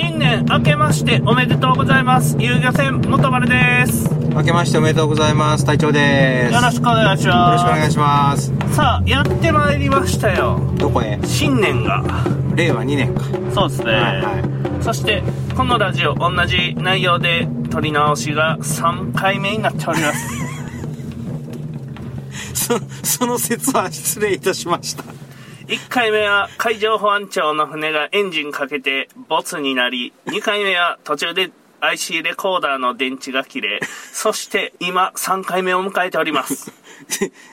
新年明けましておめでとうございます。遊漁船元丸です。よ明けましておめでとうございます。隊長です。よろしくお願いしろます。しくお願いします。さあ、やってまいりましたよ。どこへ？新年が。令和2年か。そうですね。はいはそして、このラジオ、同じ内容で撮り直しが3回目になっております。そ、その説は失礼いたしました。1回目は海上保安庁の船がエンジンかけてボツになり、2回目は途中で IC レコーダーの電池が切れ、そして今3回目を迎えております。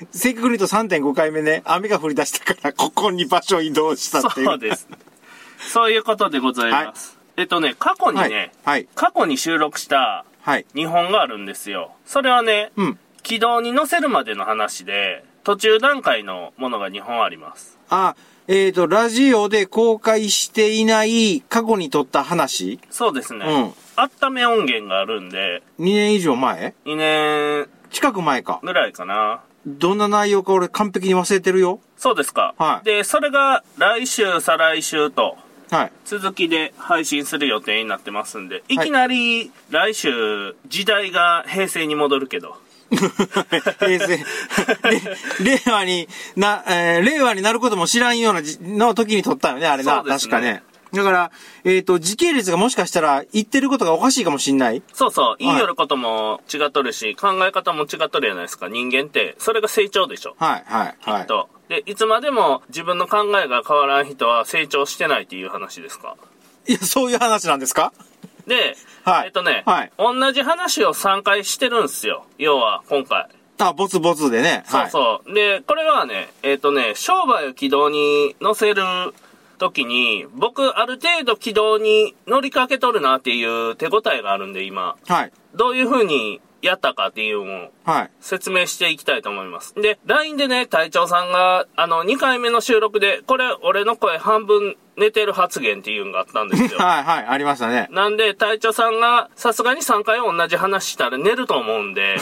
正確に言うと3.5回目ね、雨が降り出したから、ここに場所移動したっていう。そうです。そういうことでございます。えっとね、過去にね、はい。はい。過去に収録したはい。2本があるんですよ。それはね、うん。軌道に乗せるまでの話で、途中段階のものが2本あります。あ、えっ、と、ラジオで公開していない過去に撮った話？そうですね。うん温め音源があるんで、?2 年以上前？2年近く前か。ぐらいかな。どんな内容か俺完璧に忘れてるよ。そうですか。はいで、それが来週、再来週と、はい。続きで配信する予定になってますんで、いきなり来週、時代が平成に戻るけど。平成、れ令和にな、えー令和になることも知らんようなじの時に撮ったよね、あれな。ね確かね。だから、えっ、と、時系列がもしかしたら言ってることがおかしいかもしんない？そうそう、言いよることも違っとるし、考え方も違っとるじゃないですか、人間って。それが成長でしょ。はい、はい、はい。と。で、いつまでも自分の考えが変わらん人は成長してないっていう話ですか？いや、そういう話なんですか？で、はいえっとね、はい同じ話を3回してるんすよ。要は、今回。あ、ボツボツでね。そうそう。で、これはね、えっ、とね、商売を軌道に乗せる時に、僕、ある程度軌道に乗りかけとるなっていう手応えがあるんで、今。はい。はい。どういう風にやったかっていうのをはい。説明していきたいと思います。で、LINE でね、隊長さんが、あの、2回目の収録で、これ、俺の声半分寝てる発言っていうのがあったんですよ。はい、はい、ありましたね。なんで、隊長さんが、さすがに3回同じ話したら寝ると思うんで、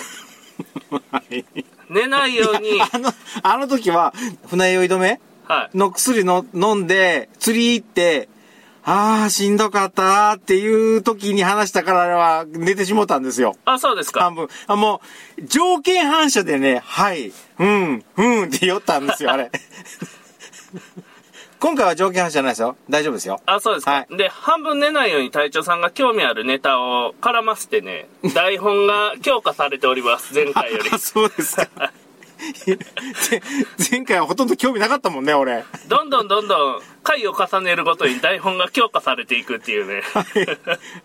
はい。寝ないように、あの、あの時は、船酔い止めはい。の薬の飲んで、釣り行って、ああ、しんどかったっていう時に話したからは寝てしもたんですよ。あ、そうですか。半分。あ、もう、条件反射でね、はい、うん、うんって言ったんですよ、あれ。今回は条件反射じゃないですよ。大丈夫ですよ。あ、そうですか。はいで、半分寝ないように隊長さんが興味あるネタを絡ませてね、台本が強化されております、前回よりあ。そうですか。ぜ前回はほとんど興味なかったもんね、俺。どんどんどんどん回を重ねるごとに台本が強化されていくっていうね。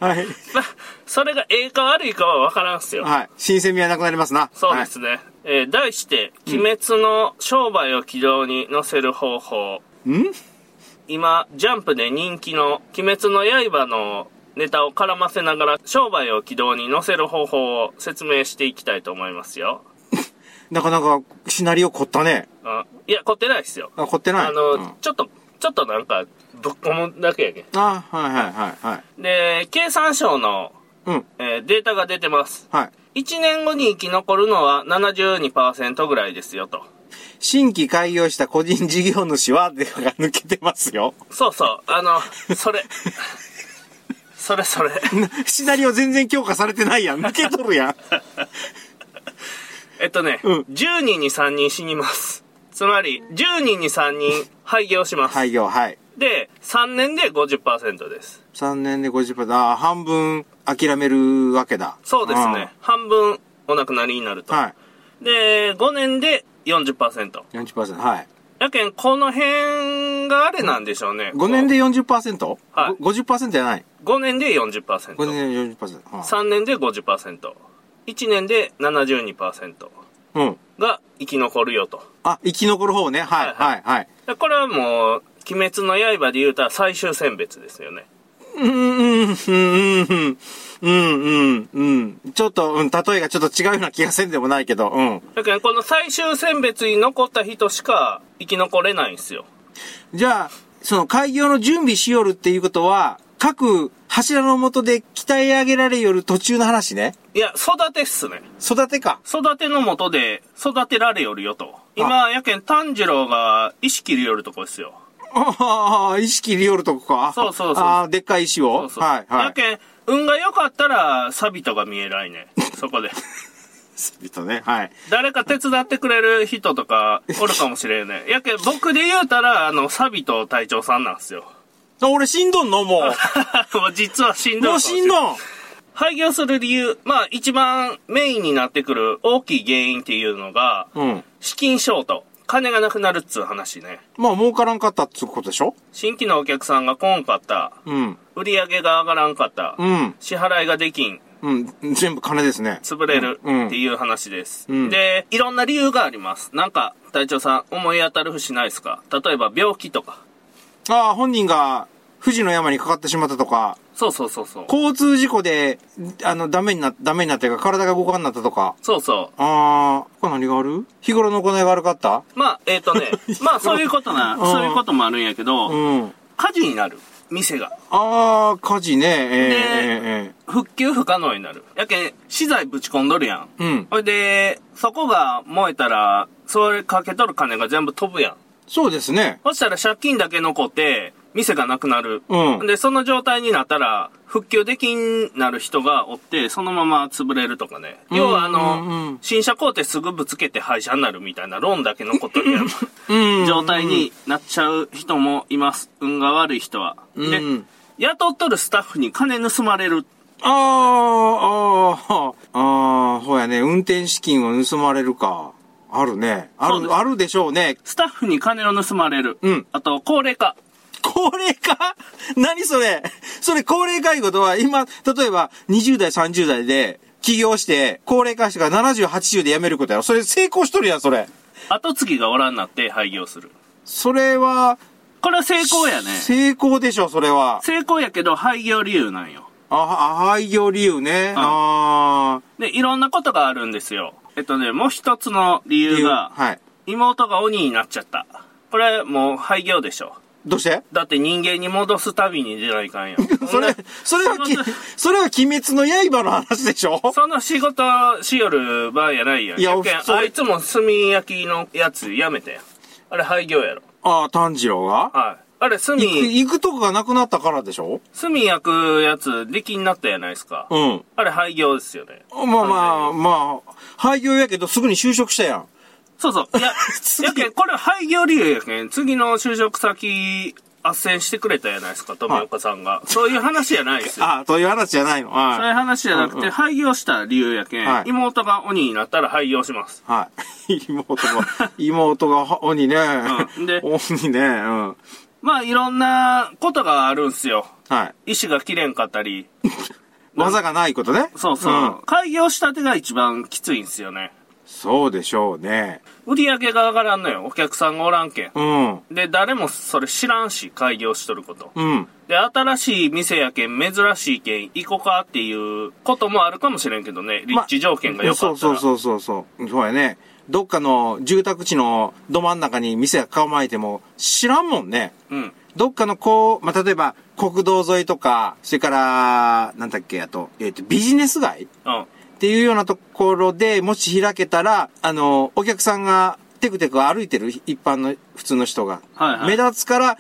はい。まあ、それがええか悪いかは分からんっすよ。はい。新鮮味はなくなりますな。そうですね。えー題して、鬼滅の商売を軌道に乗せる方法。はい。ん？今、ジャンプで人気の鬼滅の刃のネタを絡ませながら商売を軌道に乗せる方法を説明していきたいと思いますよ。なかなかシナリオ凝ったね。あいや、凝ってないっすよ。あ、凝ってない。あの、うんちょっと、ちょっとなんか、ぶっ込むだけやけん。あ、はいはいはいはい。で、経産省の、うん。えーデータが出てます。はい。1年後に生き残るのは72%ぐらいですよと。新規開業した個人事業主は、でが抜けてますよ。そうそう、あの、それ。それそれ。シナリオ全然強化されてないやん。抜けとるやん。えっとね、うん10人に3人死にます。つまり、10人に3人廃業します。廃業、はい。で、3年で50%です。3年で50%、あー半分諦めるわけだ。そうですね。半分お亡くなりになると。うん。はい。で、5年で40%。40%、はい。やけん、この辺があれなんでしょうね。5年で 40%? はいご50%じゃない？5年で40%。5年で40%。は3年で50%。1年で72%いうん。が生き残るよと。あ、生き残る方ね。はい、はいはい、これはもう、鬼滅の刃で言うたら最終選別ですよね。うん、うん、うん、うん、うん、うん、うん。ちょっと、うん、例えがちょっと違うような気がせんでもないけど、うん。だけど、この最終選別に残った人しか生き残れないんですよ。じゃあ、その開業の準備しよるっていうことは、各柱の下で鍛え上げられよる途中の話ね。いや、育てっすね。育てか。育てのもとで育てられよるよと。今、やけん炭治郎が意識りよるとこですよ。ああ、意識リオルとか。そうそうそうああ、でっかい石を。そうそう。はい、はい。やけん、運が良かったら、サビトが見えないね。そこで。人ね。はい。誰か手伝ってくれる人とかおるかもしれんね。やけん、僕で言うたら、あの、サビト隊長さんなんですよ。あ俺死んどんのも もう実は死んう。どるもう死んどん。廃業する理由、まあ一番メインになってくる大きい原因っていうのが、うん。資金ショート。金がなくなるっつう話ね。まあ、儲からんかったってことでしょ？新規のお客さんが来んかった。うん。売り上げが上がらんかった。うん。支払いができん。うん。全部金ですね。潰れるうんっていう話です。うんで、いろんな理由があります。なんか、隊長さん思い当たる節ないですか？例えば病気とか。ああ、本人が富士の山にかかってしまったとか、そうそうそうそう。交通事故で、あの、ダメにな、ダメになってるか体が動かんなったとか。そうそう。ああ、他何がある？日頃の行いが悪かった？まあ、えっ、とね、まあそういうことな、うんそういうこともあるんやけど、うん。火事になる。店が。ああ、火事ね。ええええ復旧不可能になる。やけん、資材ぶち込んどるやん。ええうん。ほいで、そこが燃えたら、それかけとる金が全部飛ぶやん。そうですね。そしたら借金だけ残って、店がなくなる。うんで、その状態になったら、復旧できんなる人がおって、そのまま潰れるとかね。うん要はあうんうのん、新車買うてすぐぶつけて廃車になるみたいなローンだけ残っとるやん。うん状態になっちゃう人もいます。運が悪い人は。でうん、雇っとるスタッフに金盗まれる。ああ、ああ、ああ、ほやね、運転資金を盗まれるか。あるね。ある、あるでしょうね。スタッフに金を盗まれる。うんあと、高齢化。高齢化？何それ？それ高齢化いうことは、今、例えば20代、30代で起業して、高齢化してから70、80で辞めることやろ？それ成功しとるやん、それ。後継ぎがおらんなって廃業する。それは、これは成功やね。成功でしょ、それは。成功やけど廃業理由なんよ。あ、あ廃業理由ね。ああ。で、いろんなことがあるんですよ。えっとね、もう一つの理由が、はい。妹が鬼になっちゃった。これもう廃業でしょ。どうして？だって人間に戻すたびに出ないかんやん。それ、それはき、それは鬼滅の刃の話でしょ？その仕事しよる場合やないやん。いやあいつも炭焼きのやつやめて。あれ廃業やろ。ああ、炭治郎が？はい。あれ炭、行く、行くとこがなくなったからでしょ？炭焼くやつ出来になったやないですか。うん。あれ廃業ですよね。まあまあ、まあ、廃業やけどすぐに就職したやん。そうそう。いや、やけん、これ廃業理由やけん、次の就職先、斡旋してくれたやないですか、富岡さんが。そういう話じゃないですよ。ああ、という話じゃないの。そういうはい。話じゃなくて、うんうん廃業した理由やけん、はい妹が鬼になったら廃業します。はい。妹が、妹がは鬼ね。うんで鬼ね。うん。まあ、いろんなことがあるんすよ。はい。意志が切れんかったり。技がないことね。そうそう。ん開業したてが一番きついんすよね。そうでしょうね。売り上げが上がらんのよ。お客さんがおらんけん。うん。で、誰もそれ知らんし、開業しとること。うん。で、新しい店やけん、珍しいけん、行こうかっていうこともあるかもしれんけどね。立地条件が良かったら。そうそうそうそうそう。そうやね。どっかの住宅地のど真ん中に店が構えても知らんもんね。うん。どっかのこう、まあ、例えば国道沿いとか、それから、なんだっけ、あと、えっ、と、ビジネス街うん。っていうようなところでもし開けたら、あの、お客さんがテクテク歩いてる一般の普通の人が、はいはい目立つから、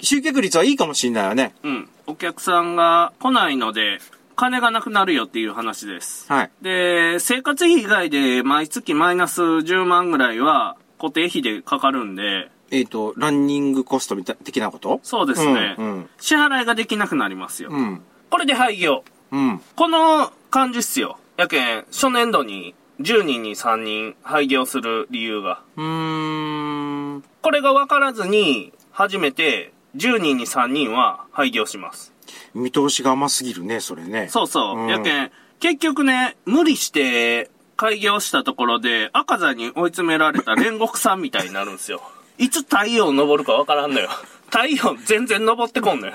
集客率はいいかもしれないよね。うん。お客さんが来ないので、金がなくなるよっていう話です。はい。で、生活費以外で毎月マイナス10万ぐらいは固定費でかかるんで、えっ、と、ランニングコストみたい、的なこと？そうですね、うんうん支払いができなくなりますよ。うん。これで廃業。うん。この感じっすよ。やけん、初年度に10人に3人廃業する理由が。うーん。これが分からずに、初めて10人に3人は廃業します。見通しが甘すぎるね、それね。そうそう。うんやけん、結局ね、無理して開業したところで赤座に追い詰められた煉獄さんみたいになるんですよ。いつ太陽昇るか分からんのよ。太陽全然昇ってこんのよ。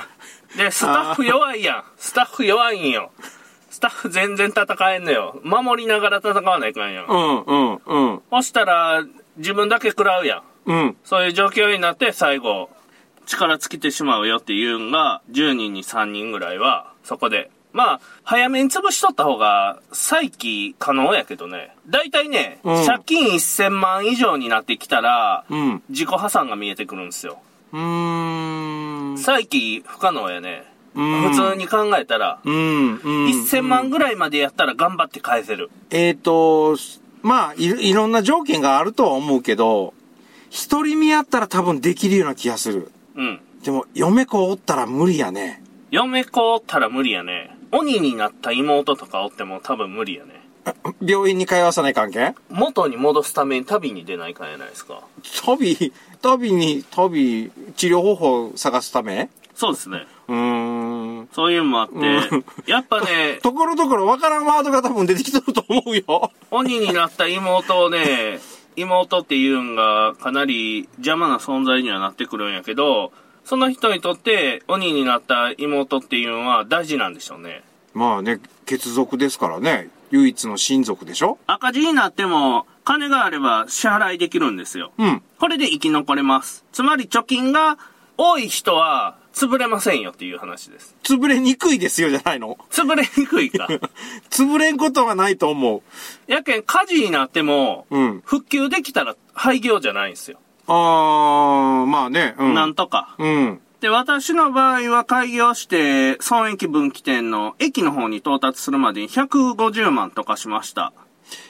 で、スタッフ弱いやん。スタッフ弱いんよ。スタッフ全然戦えんのよ。守りながら戦わないかんやん。うん、うん、うん。そしたら、自分だけ食らうやん。うん。そういう状況になって最後、力尽きてしまうよっていうんが、10人に3人ぐらいは、そこで。まあ、早めに潰しとった方が、再起可能やけどね。大体ね、うん借金1000万以上になってきたら、うん。自己破産が見えてくるんですよ。うーん。再起不可能やね。うん普通に考えたら、うん。うん。1000万ぐらいまでやったら頑張って返せる。えっ、と、まあい、いろんな条件があるとは思うけど、一人目やったら多分できるような気がする。うん。でも、嫁子おったら無理やね。嫁子おったら無理やね。鬼になった妹とかおっても多分無理やね。病院に通わさない関係？元に戻すために旅に出ないかんやないですか。旅、旅に、旅、治療方法を探すため？そうですね。うーん。そういうのもあって、うんやっぱね、ところどころわからんワードが多分出てきてると思うよ。鬼になった妹をね、妹っていうんがかなり邪魔な存在にはなってくるんやけど、その人にとって鬼になった妹っていうのは大事なんでしょうね。まあね、血族ですからね。唯一の親族でしょ？赤字になっても金があれば支払いできるんですよ。うん。これで生き残れます。つまり貯金が多い人は潰れませんよっていう話です。潰れにくいですよじゃないの？潰れにくいか。潰れんことはないと思やけん火事になっても、う。うん。復旧できたら廃業じゃないんですよ。あー、まあね。うん。なんとか。うん。で、私の場合は開業して、損益分岐点の駅の方に到達するまでに150万とかしました。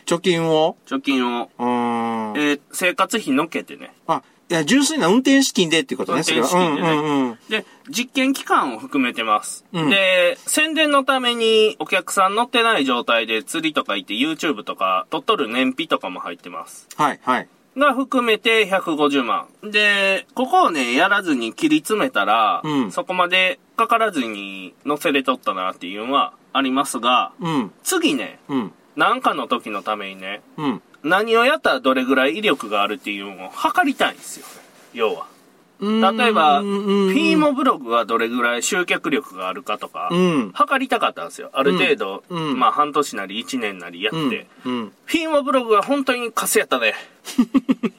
貯金を？貯金を。うーん。えー生活費のけてね。あ、いや、純粋な運転資金でっていうことね、運転資金でねうんうん。で、実験期間を含めてます。うんで、宣伝のためにお客さん乗ってない状態で釣りとか行って YouTube とか撮っとる燃費とかも入ってます。はい、はい。が含めて150万。で、ここをね、やらずに切り詰めたら、うんそこまでかからずに乗せれとったなっていうのはありますが、うん、次ね、うん、なんかの時のためにね、うん。何をやったらどれぐらい威力があるっていうのを測りたいんですよ。要は。例えば、フうんィーモブログはどれぐらい集客力があるかとか、うん測りたかったんですよ。ある程度、うんうんまあ半年なり1年なりやって。うん、うん。フィーモブログは本当にカスやったね。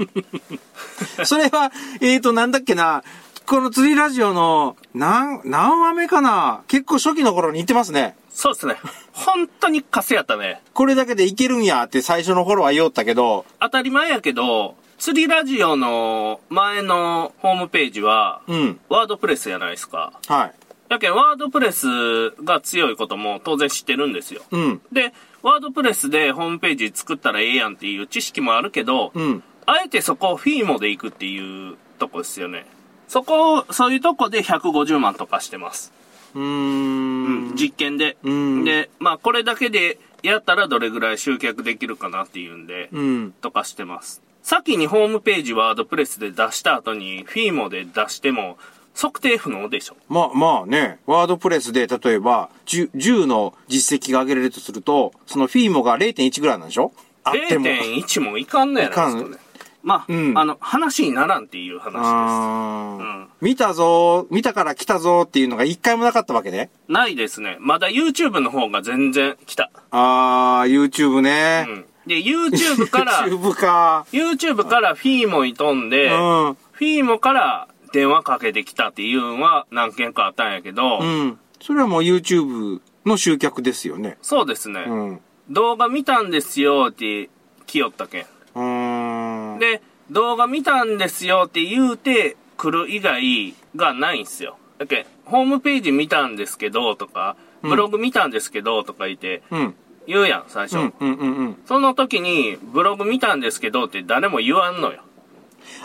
それは、えーと、なんだっけな、この釣りラジオの、何、何話目かな？結構初期の頃に言ってますね。そうですね。本当にカスやったね。これだけでいけるんやって最初の頃は言おったけど、当たり前やけど、釣りラジオの前のホームページは、うん、ワードプレスやないですか。はい。やけん、ワードプレスが強いことも当然知ってるんですよ。うん、で、ワードプレスでホームページ作ったらええやんっていう知識もあるけど、うん。あえてそこをフィーモで行くっていうとこですよね。そこを、そういうとこで150万とかしてます。うーうんん。実験で。うんで、まあこれだけでやったらどれぐらい集客できるかなっていうんで、うん。とかしてます。先にホームページワードプレスで出した後にフィーモで出しても測定不能でしょ。まあまあね、ワードプレスで例えば 10, 10の実績が上げられるとすると、そのフィーモが0.1ぐらいなんでしょ？あっても。0.1もいかんのやないですかいかね。まあ、うんあの、話にならんっていう話です。うん見たぞー、見たから来たぞーっていうのが一回もなかったわけね。ないですね。まだ YouTube の方が全然来た。あー、YouTube ねう。ん。で、YouTube から、YouTube か。YouTube からフィーモに飛んで、うん。フィーモから電話かけてきたっていうのは何件かあったんやけど、うん。それはもう YouTube の集客ですよね。そうですね、うん。う動画見たんですよって来よったけん。で、動画見たんですよって言うて来る以外がないんすよ。だけんホームページ見たんですけどとか、ブログ見たんですけどとか言ってうん。言うやん、最初。うん、うん、うん、うん。その時に、ブログ見たんですけどって誰も言わんのよ。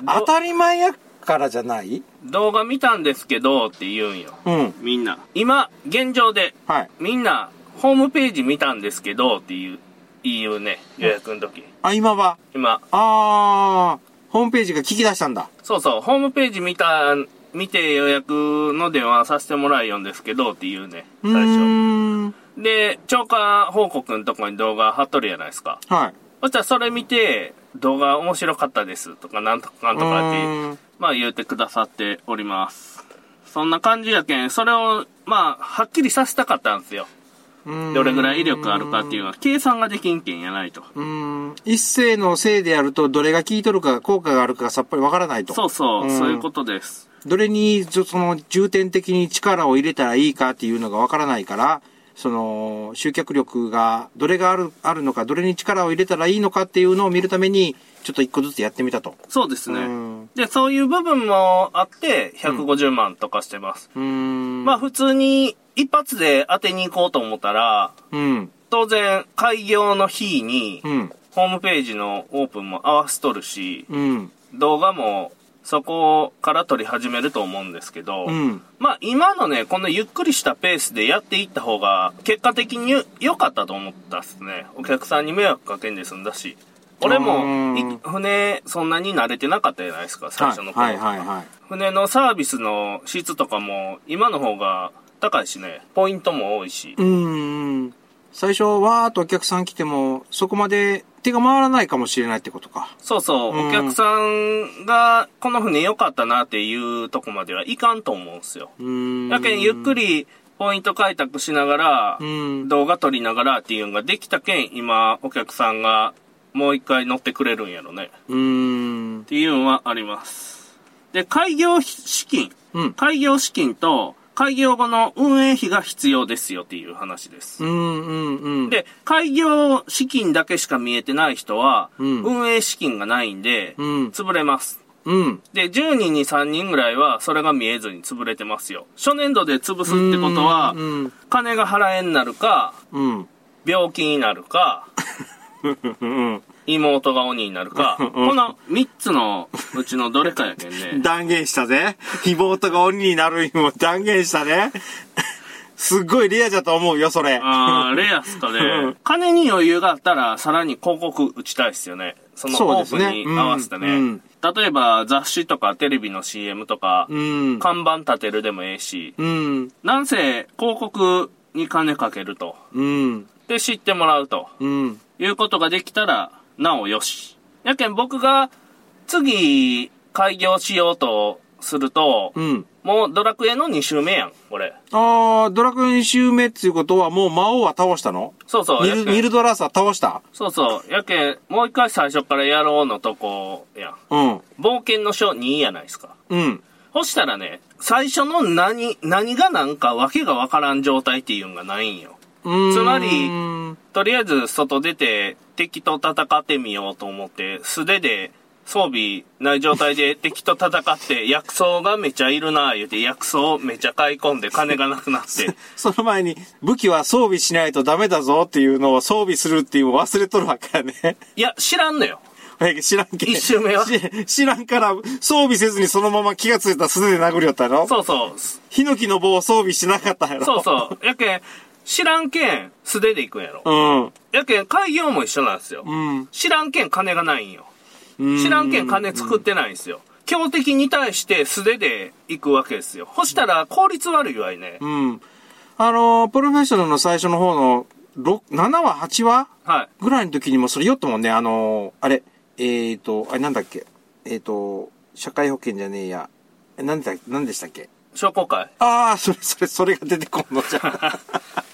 当たり前やからじゃない？動画見たんですけどって言うんよ。うん。みんな。今、現状で、はい。みんな、ホームページ見たんですけどっていう、言うね、予約の時。あ、今は？今、あー、ホームページが聞き出したんだ。そうそう、ホームページ見た、見て予約の電話させてもらえよんですけどっていうね、最う初。で、超過報告のとこに動画貼っとるやないですか。はい。そしたらそれ見て、動画面白かったですとか、なんとかかんとかってまあ言うてくださっております。そんな感じやけん、それを、まあ、はっきりさせたかったんですよ。どれぐらい威力あるかっていうのは、計算ができんけんやないと。うーん。一斉のせいでやると、どれが効いとるか、効果があるかがさっぱりわからないと。そうそう、うんそういうことです。どれに、そその、重点的に力を入れたらいいかっていうのがわからないから、その、集客力が、どれがある、あるのか、どれに力を入れたらいいのかっていうのを見るために、ちょっと一個ずつやってみたと。そうですね。うんで、そういう部分もあって、150万とかしてます。うん。まあ普通に一発で当てに行こうと思ったら、うん。当然開業の日にうん。ホームページのオープンも合わせとるし、うん。動画もそこから撮り始めると思うんですけど、うん。まあ今のね、このゆっくりしたペースでやっていった方が結果的に良かったと思ったっすね。お客さんに迷惑かけんで済んだし。俺うも船そんなに慣れてなかったじゃないですか、最初の頃。はいはいはいはい。船のサービスの質とかも今の方が高いしね、ポイントも多いし。うん。最初、わーっとお客さん来ても、そこまで手が回らないかもしれないってことか。そうそう、うんお客さんがこの船良かったなっていうとこまではいかんと思うんすよ。うん。やけんゆっくりポイント開拓しながら、うん。動画撮りながらっていうのができたけん、今お客さんがもう一回乗ってくれるんやろね。うんっ。ていうのはあります。で、開業資金。うん。開業資金と開業後の運営費が必要ですよっていう話です。うんうんうん。、で、開業資金だけしか見えてない人は、うん運営資金がないんで、うん。潰れます。うん。で、10人に3人ぐらいはそれが見えずに潰れてますよ。初年度で潰すってことはう、ん。金が払えになるか、うん。病気になるか、うん。妹が鬼になるか、うんこの3つのうちのどれかやけんね。断言したぜ。妹が鬼になるにも断言したね。すっごいレアだと思うよ、それ。あーレアっすかうねん。金に余裕があったら、さらに広告打ちたいっすよね。そのオープンに合わせてね。うん例えば雑誌とかテレビの CM とか、うん。看板立てるでもええし、うん。なんせ広告に金かけると。うん。で、知ってもらうとうん。いうことができたら、なおよし。やけん僕が次開業しようとすると、うん。もうドラクエの2周目やん、これ。ああ、ドラクエ2周目っていうことはもう魔王は倒したの？そうそう。ニルやけんニルドラースは倒した？そうそう。やけん、もう一回最初からやろうのとこやん。うん。冒険の書2やないですか。うん。そしたらね、最初の何、何が何かわけがわからん状態っていうのがないんよ。つまりとりあえず外出て敵と戦ってみようと思って、素手で装備ない状態で敵と戦って、薬草がめちゃいるな言うて薬草をめちゃ買い込んで金がなくなって。その前に武器は装備しないとダメだぞっていうのを装備するっていうのを忘れとるわけやね。いや、知らんのよ。知らんけん一周目はし知らんから装備せずにそのまま気がついたら素手で殴りよったやろそうそう。ヒノキの棒を装備してなかったやろ？そうそう。やけん、知らんけん素手で行くんやろ。うん。やけん、開業も一緒なんですよ。うん。知らんけん金がないんよ。うん知らんけん金作ってないんですよ。強敵に対して素手で行くわけですよ。そしたら効率悪いわいね。うん。あのープロフェッショナルの最初の方の、ろ7話、8話はい。ぐらいの時にもそれ言ったもんね。あのーあれ、えーと、あれなんだっけ？えーと、社会保険じゃねえや。え、なんだ、なんでしたっけ？商工会。ああ、それ、それ、それが出てこんのじゃん。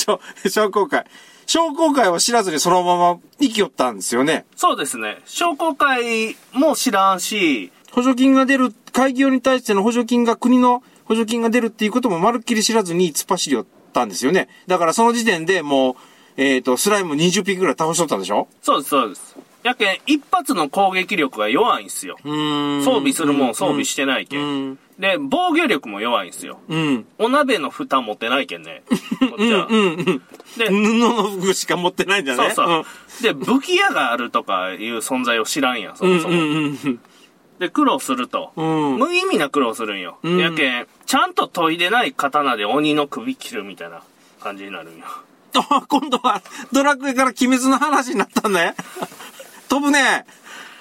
商、商工会。商工会を知らずにそのまま生きよったんですよね。そうですね。商工会も知らんし、補助金が出る、開業に対しての補助金が国の補助金が出るっていうこともまるっきり知らずに突っ走りよったんですよね。だからその時点でもう、えっ、と、スライム20匹ぐらい倒しとったでしょ？そうです、そうです。やけん、一発の攻撃力が弱いんすよ。うん装備するもん装備してないけ。うんん。で、防御力も弱いんすよ。うん。お鍋の蓋持ってないけんね。こっちは。うん。うん。で、布の服しか持ってないんだね。そうそう。で、武器屋があるとかいう存在を知らんやん、そうん。もそも。うん。うん。で、苦労すると。うん。うん。無意味な苦労するんよ。うんやけん、ちゃんと研いでない刀で鬼の首切るみたいな感じになるんよ。あ、今度は、ドラクエから鬼滅の話になったね。飛ぶね。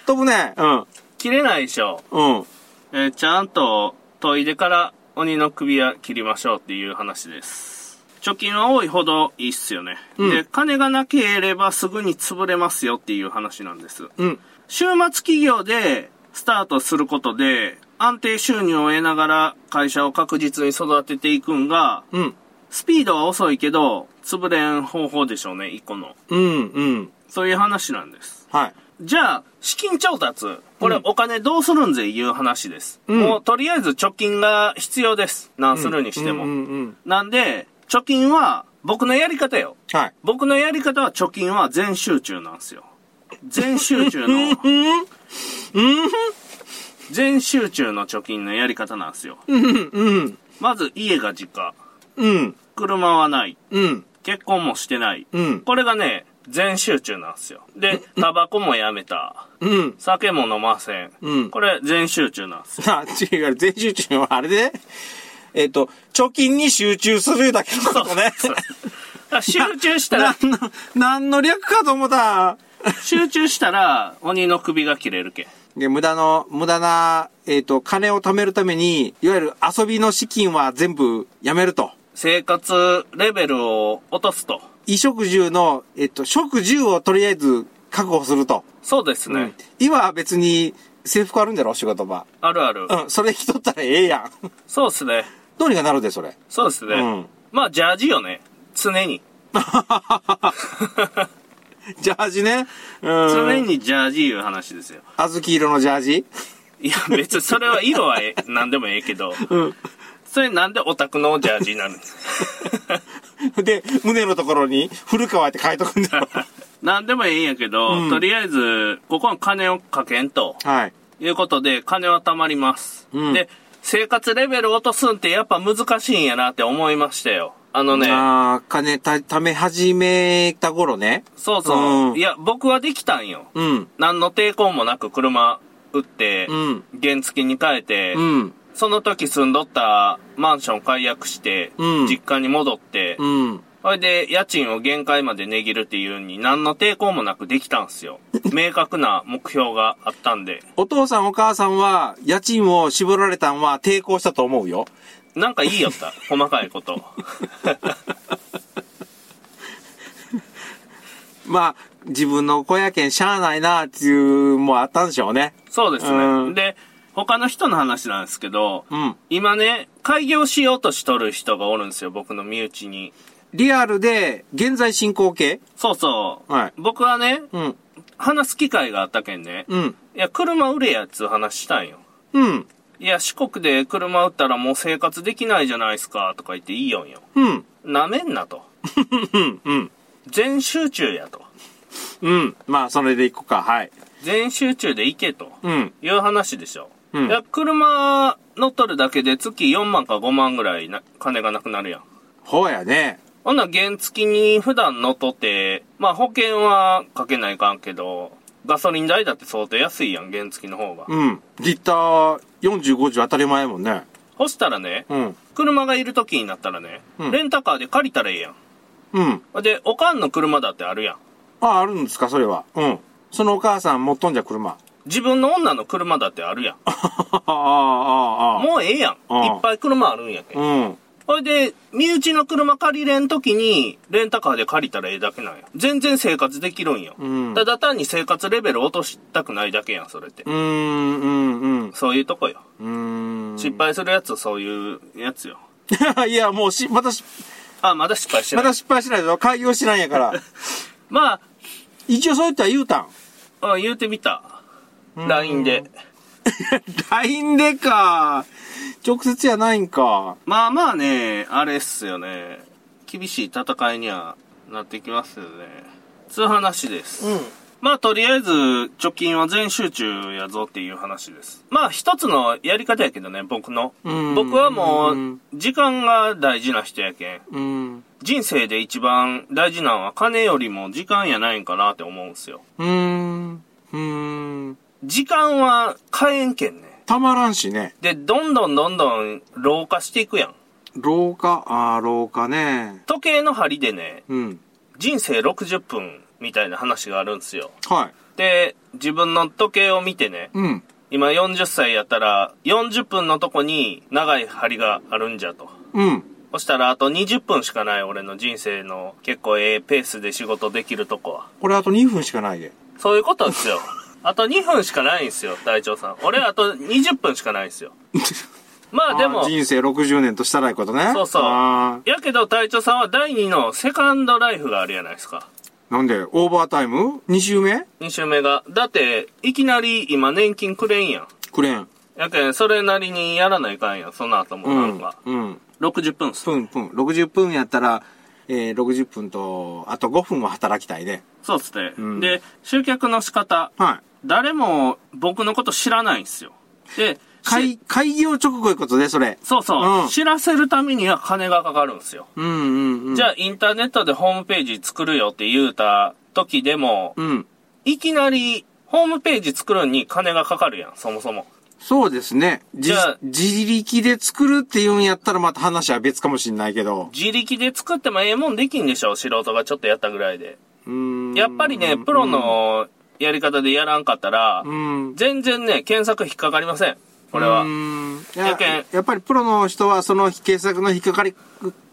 飛ぶね。うん。切れないでしょ。うん。えーちゃんと研いでから鬼の首は切りましょうっていう話です。貯金は多いほどいいっすよね。うんで、金がなければすぐに潰れますよっていう話なんです。うん。週末企業でスタートすることで安定収入を得ながら会社を確実に育てていくんが、うん。スピードは遅いけど、潰れん方法でしょうね、一個の。うん。うん。そういう話なんです。はい。じゃあ、資金調達。これうんお金どうするんぜいう話です。うんもうとりあえず貯金が必要です。何するにしても。うん。うん。なんで、貯金は僕のやり方よ。はい。僕のやり方は貯金は全集中なんですよ。全集中の。全集中の貯金のやり方なんですよ。まず家が実家。うん、車はない。うん、結婚もしてない。うん、これがね、全集中なんですよ。で、タバコもやめた。うん。酒も飲ません。うんこれ全集中なんですよ。あ、違う、全集中はあれで、えっ、と、貯金に集中するだけのことね。集中したら、何の、何の略かと思った。集中したら鬼の首が切れるけん。で、無駄の、無駄な、えっ、と、金を貯めるために、いわゆる遊びの資金は全部やめると。生活レベルを落とすと。衣食住の、えっ、と、食住をとりあえず確保すると。そうですね。うん。今は別に制服あるんだろ、仕事場。あるある。うん、それ着とったらええやん。そうですね。どうにかなるで、それ。そうですね。うんまあ、ジャージよね。常に。ジャージね。うん。常にジャージいう話ですよ。小豆色のジャージ？いや、別にそれは色はええ何でもええけど、うん。それなんでオタクのジャージになるんですで、胸のところに、古川って書いとくんだろ。なんでもええんやけど、うんとりあえず、ここは金をかけんと、はい。いうことで、金は貯まります。うんで、生活レベル落とすんってやっぱ難しいんやなって思いましたよ。あのね、ああ、金た、貯め始めた頃ね。そうそう、うんいや、僕はできたんよ。うん。何の抵抗もなく車売って、うん原付に変えて、うん。その時住んどったマンション解約して、うん実家に戻って、うん。それで家賃を限界まで値切るっていうに何の抵抗もなくできたんすよ。明確な目標があったんで。お父さんお母さんは、家賃を絞られたんは抵抗したと思うよ。なんかいいよった。細かいこと。まあ、自分の子やけんしゃあないなっていうもあったんでしょうね。そうですね。うんで、他の人の話なんですけど、うん。今ね、開業しようとしとる人がおるんですよ、僕の身内に。リアルで、現在進行形？そうそう。はい僕はね、うん。話す機会があったけんね。うん。いや、車売れやっつう話したんよ。うん。いや、四国で車売ったらもう生活できないじゃないですか、とか言っていいよんよ。うん。なめんなと。うん。うん。全集中やと。うん。まあ、それでいこうか。はい。全集中で行けと。うん。いう話でしょ。うんいや、車乗っとるだけで月4万か5万ぐらいな金がなくなるやん。ほうやね。ほんなら原付に普段乗っとって、まあ保険はかけないかんけど、ガソリン代だって相当安いやん、原付の方が。うん。リッター45時当たり前やもんね。そしたらね、うん。車がいる時になったらね、うんレンタカーで借りたらええやうん。ん。で、おかんの車だってあるやん。あ、あるんですか、それは。うん。そのお母さん持っとんじゃ、車。自分の女の車だってあるやん。ああ、ああ、もうええやん。ああいっぱい車あるんやけん。うん。ほいで、身内の車借りれん時に、レンタカーで借りたらええだけなんや。全然生活できるんよ。うんただ単に生活レベル落としたくないだけやん、それって。うーん、うん、うん。そういうとこよ。うーん。失敗するやつ、そういうやつよ。いや、もうし、またし、あ、まだ失敗してない。また失敗しないぞ。開業しないんやから。ま一応そう言ったら言うたん。あ、あ言うてみた。LINE で。LINE でか。直接やないんか。まあまあね、あれっすよね。厳しい戦いにはなってきますよね。つう話です。うん。まあとりあえず、貯金は全集中やぞっていう話です。まあ一つのやり方やけどね、僕の。うん僕はもう時間が大事な人やけん。うん。人生で一番大事なのは金よりも時間やないんかなって思うんすよ。うーん。うーん。時間は買えんけんね。たまらんしね。で、どんどんどんどん老化していくやん。廊下、ああ、廊下ね。時計の針でね、うん。人生60分みたいな話があるんですよ。はい。で、自分の時計を見てね、うん。今40歳やったら40分のとこに長い針があるんじゃと。うん。そしたらあと20分しかない俺の人生の結構ええペースで仕事できるとこは。これあと2分しかないで。そういうことですよ。あと2分しかないんですよ、隊長さん。俺あと20分しかないんですよ。まあでも人生60年としたらいことね。そうそうあやけど隊長さんは第2のセカンドライフがあるやないですか。ーなんで、オーバータイム ?2 週目？2週目が。だって、いきなり今年金くれんやん。くれん。やけん、それなりにやらないかんやん、その後もうんなんか。。うん。60分っす。分、分。60分やったら、えー、60分と、あと5分は働きたいね。そうっすね。うんで、集客の仕方。はい。誰も僕のこと知らないんすよ。で、開、開業直後いうことね、それ。そうそう、うん知らせるためには金がかかるんですよ。うんうんうん。じゃあ、インターネットでホームページ作るよって言うた時でも、うん。いきなり、ホームページ作るのに金がかかるやん、そもそも。そうですね。じじゃあ自力で作るっていうんやったらまた話は別かもしんないけど。自力で作ってもええもんできんでしょ、素人がちょっとやったぐらいで。やっぱりね、プロ、のやり方でやらんかったらう、ん。全然ね、検索引っかかりません。これはう。んいややっぱりプロの人はその検索の引っかかり、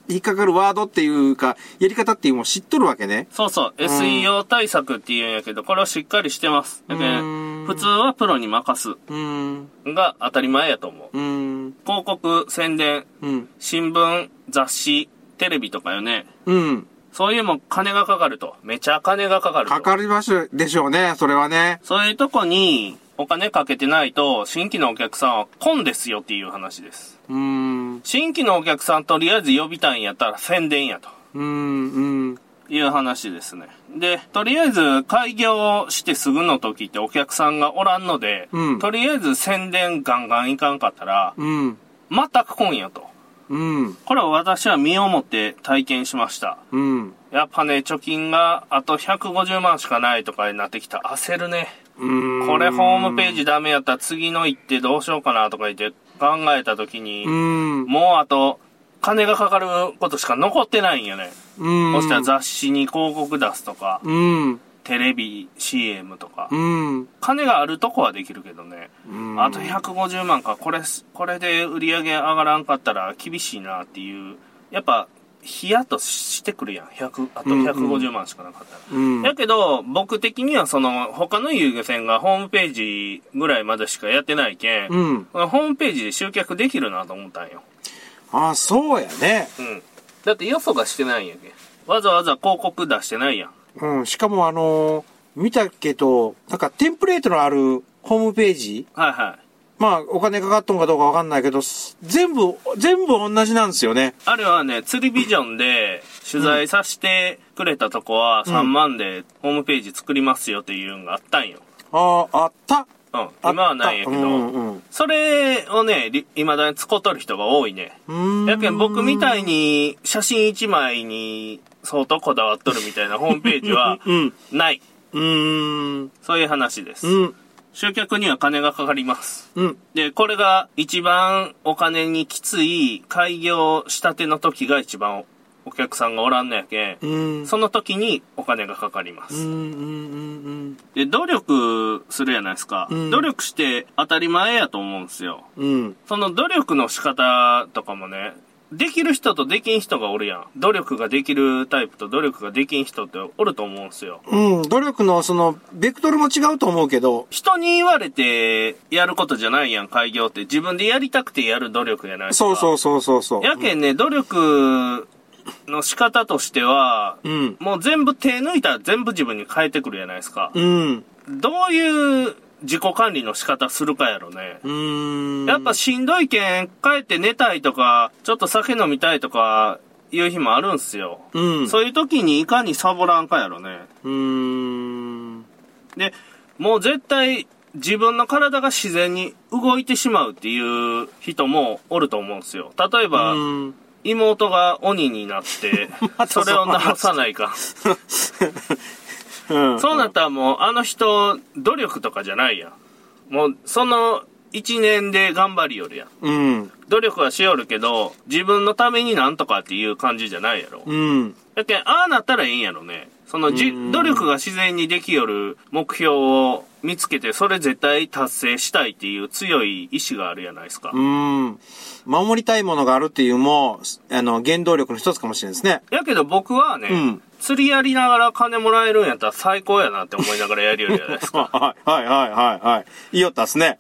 引っかかるワードっていうか、やり方っていうのを知っとるわけね。そうそう、SEO 対策って言うんやけど、これはしっかりしてます。普通はプロに任すうん。が当たり前やと思う。うん。広告、宣伝、うん。新聞、雑誌、テレビとかよね。うん。そういうもん金がかかると。めちゃ金がかかると。かかりますでしょうね、それはね。そういうとこにお金かけてないと、新規のお客さんは来んですよっていう話です。うーん。新規のお客さんとりあえず呼びたいんやったら宣伝やと。うん、うん。いう話ですね。で、とりあえず開業してすぐの時ってお客さんがおらんので、うんとりあえず宣伝ガンガンいかんかったら、うん。全く来んやと。うん。これは私は身をもって体験しました。うん。やっぱね、貯金があと150万しかないとかになってきた。焦るね。うん。これホームページダメやったら次の一手どうしようかなとか言って考えた時に、うん。もうあと金がかかることしか残ってないんよね。うん。そしたら雑誌に広告出すとか、うん。テレビ CM とか、うん。金があるとこはできるけどね。うんあと150万か、これ、これで売り上げ上がらんかったら厳しいなっていう、やっぱ、ヒヤッとしてくるやん。100、あと150万しかなかったら。うん。やけど、僕的にはその、他の遊漁船がホームページぐらいまでしかやってないけん、うん。ホームページで集客できるなと思ったんよ。あ、そうやね。うん。だってよそがしてないんやけん。わざわざ広告出してないやん。うん。しかもあのー見たけど、なんかテンプレートのあるホームページはいはい。まあ、お金かかっとんかどうかわかんないけど、す全部、全部同じなんですよね。あれはね、釣りビジョンで取材させてくれたとこは3万でホームページ作りますよっていうのがあったんよ。ああ、あった？うん。今はないんやけど、うんうん。それをね、り未だに使うとる人が多いね。うーんやけん僕みたいに写真1枚に相当こだわっとるみたいなホームページは うん。ない。うーん。そういう話です。うん。集客には金がかかります。うん。で、これが一番お金にきつい開業したての時が一番お客さんがおらんのやけん、うん。その時にお金がかかります。うん。うん。うん。で、努力するやないですか。うん努力して当たり前やと思うんですよ。うん。その努力の仕方とかもね、できる人とできん人がおるやん。努力ができるタイプと努力ができん人っておると思うんですよ。うん。努力のその、ベクトルも違うと思うけど、人に言われてやることじゃないやん、開業って。自分でやりたくてやる努力やないですか。そうそうそうそうそう。やけんね、努力の仕方としては、うん。もう全部手抜いたら全部自分に変えてくるやないですか。うん。どういう自己管理の仕方するかやろね。うーん。やっぱしんどいけん、帰って寝たいとか、ちょっと酒飲みたいとか、いう日もあるんすよ。うん。そういう時にいかにサボらんかやろね。うーん。で、もう絶対自分の体が自然に動いてしまうっていう人もおると思うんですよ。例えば、うん。妹が鬼になって それを直さないか。うん。そうなったらもう、あの人、努力とかじゃないやん。もう、その一年で頑張りよるやん。うん。努力はしよるけど、自分のためになんとかっていう感じじゃないやろ。うん。だけん、ああなったらいいんやろね。そのじうん、努力が自然にできよる目標を見つけて、それ絶対達成したいっていう強い意志があるやないですか。うん。守りたいものがあるっていうのも、あの、原動力の一つかもしれないですね。やけど僕はね、うん釣りやりながら金もらえるんやったら最高やなって思いながらやるよりじゃないですか。はい、はい、はい、はい、はい。いいよったっすね。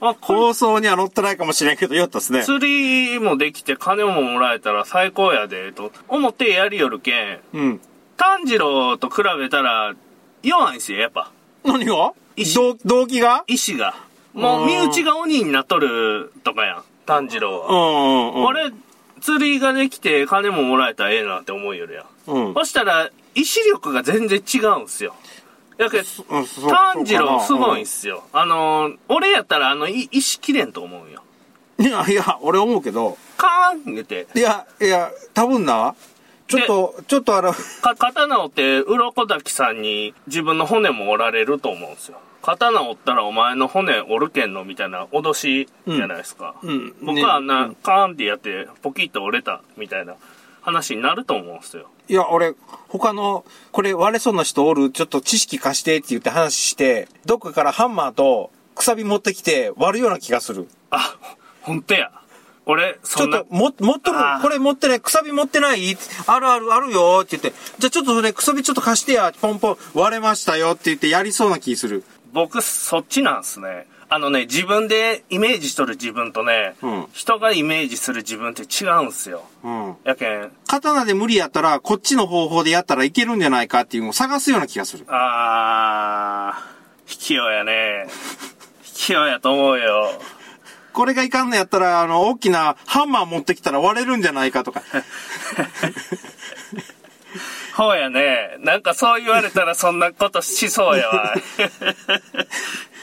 あ、これ放送には載ってないかもしれんけど、よったっすね。釣りもできて金ももらえたら最高やで、と思ってやりよるけん、うん。炭治郎と比べたら弱いんすよ、やっぱ。何が？動機が？意志が。もう身内が鬼になっとるとかやん、炭治郎は。うん、うん、うん。俺、釣りができて金ももらえたらええなって思うよりや。うん。そしたら、意志力が全然違うんすよ。やけ、うんそう炭治郎すごいんすよ。あのー、俺やったらあの、い石切れんと思うんよ。いや、いや、俺思うけど、カーン言って、いや、いや、多分な、ちょっと、ちょっとあの、か、刀折って、鱗滝さんに自分の骨も折られると思うんですよ。刀折ったらお前の骨折るけんのみたいな脅しじゃないですか。うん。僕はあんな、ね。カーンってやって、ポキッと折れたみたいな話になると思うんですよ。いや、俺、他の、これ割れそうな人おる、ちょっと知識貸してって言って話して、どっかからハンマーと、くさび持ってきて割るような気がする。あ、ほんとや。俺、ちょっと、、も、持っとる。これ持ってない。くさび持ってない？あるあるあるよって言って、じゃあちょっとそれくさびちょっと貸してや、ポンポン割れましたよって言ってやりそうな気する。僕、そっちなんすね。あのね、自分でイメージしとる自分とね、うん人がイメージする自分って違うんすよ。うん。やけん、刀で無理やったら、こっちの方法でやったらいけるんじゃないかっていうのを探すような気がする。あー、卑怯やね。卑怯やと思うよ。これがいかんのやったら、あの、大きなハンマー持ってきたら割れるんじゃないかとか。ほうやね。なんかそう言われたらそんなことしそうやわ。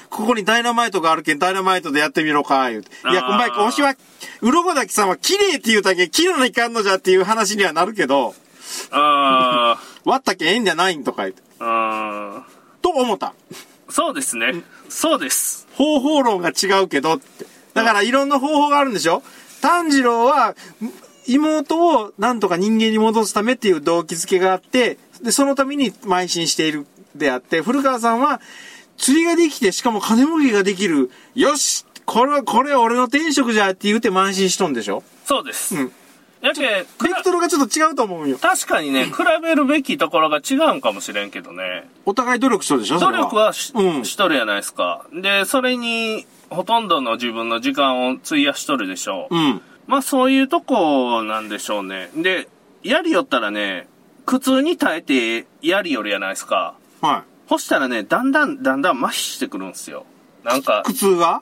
ここにダイナマイトがあるけん、ダイナマイトでやってみろか、言うて。いや、お前、わしは、鱗滝さんは綺麗って言うたけん、切らないかんのじゃっていう話にはなるけど、あ割ったけんええんじゃないんとか言って。ー、うん。と思った。そうですね。そうです。方法論が違うけどって。だからいろんな方法があるんでしょ？炭治郎は、妹をなんとか人間に戻すためっていう動機づけがあって、で、そのために邁進しているであって、古川さんは、釣りができて、しかも金儲けができる。よしこれは、これは俺の転職じゃって言うて邁進しとんでしょ？そうです。うん。やけ、ベクトルがちょっと違うと思うんよ。確かにね、比べるべきところが違うんかもしれんけどね。お互い努力しとるでしょそ努れ力はし,、うん。しとるやないですか。で、それに、ほとんどの自分の時間を費やしとるでしょう。うん。まあそういうとこなんでしょうね。で、やりよったらね、苦痛に耐えてやりよるやないですか。はそしたらね、だんだん、だんだん麻痺してくるんですよ。なんかい。、苦痛が？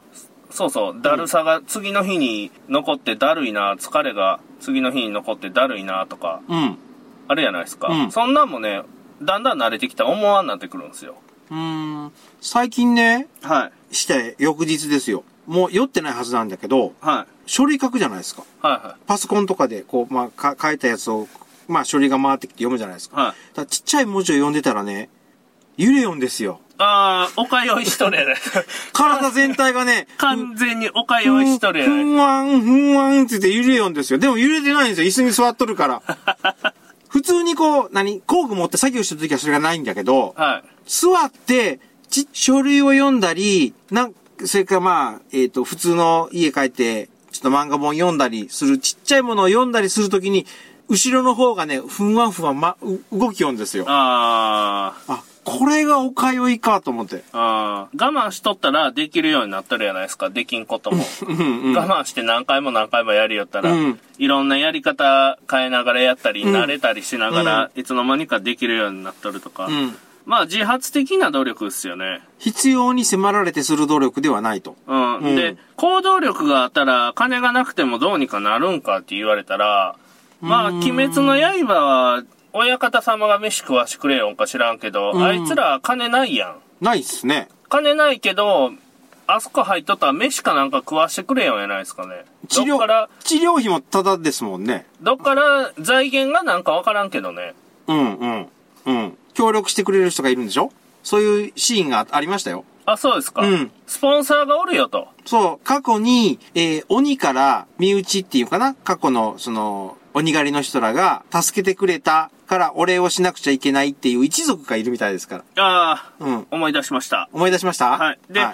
そうそう、だるさが次の日に残ってだるいな、疲れが次の日に残ってだるいなとか、うん。あるやないですか。うんそんなんもね、だんだん慣れてきたら思わんなってくるんですよ。うーん。最近ね、はい。して翌日ですよ。もう酔ってないはずなんだけど、はい。書類書くじゃないですか。はいはパソコンとかで、こう、まあ、か書いたやつを、まあ、書類が回ってきて読むじゃないですか。い。はい。だちっちゃい文字を読んでたらね、揺れ読んですよ。あー、おかよいしとるやない体全体がね、完全におかよいしとるやふないんわん、ふんわんって言って揺れ読んですよ。でも揺れてないんですよ。椅子に座っとるから。普通にこう、何工具持って作業してる時はそれがないんだけど、はい。座って、ち、書類を読んだり、なん、それからまあ、えっ、と、普通の家帰って、ちょっと漫画本読んだりする、ちっちゃいものを読んだりするときに、後ろの方がね、ふんわんふんわん、ま、う動き読んですよ。あー。あ、これがおかよいかと思って。あー我慢しとったらできるようになっとるやないですか、できんことも。うんうん。我慢して何回も何回もやりよったら、うんいろんなやり方変えながらやったり、うん慣れたりしながら、いつの間にかできるようになっとるとか。うん。まあ自発的な努力ですよね。必要に迫られてする努力ではないと。うん。うんで、行動力があったら、金がなくてもどうにかなるんかって言われたら、まあ、うん鬼滅の刃は、親方様が飯食わしてくれよんか知らんけど、うんあいつら金ないやん。ないっすね。金ないけど、あそこ入っとったら飯かなんか食わしてくれよんやないですかね。治療から、、治療費もタダですもんね。どっから財源がなんかわからんけどね。うんうん。うん。協力してくれる人がいるんでしょ？そういうシーンがありましたよ。あ、そうですか。うんスポンサーがおるよと。そう、過去に、えー鬼から身内っていうかな？過去の、その、鬼狩りの人らが助けてくれたからお礼をしなくちゃいけないっていう一族がいるみたいですから。ああ、うん。思い出しました。思い出しました？はいで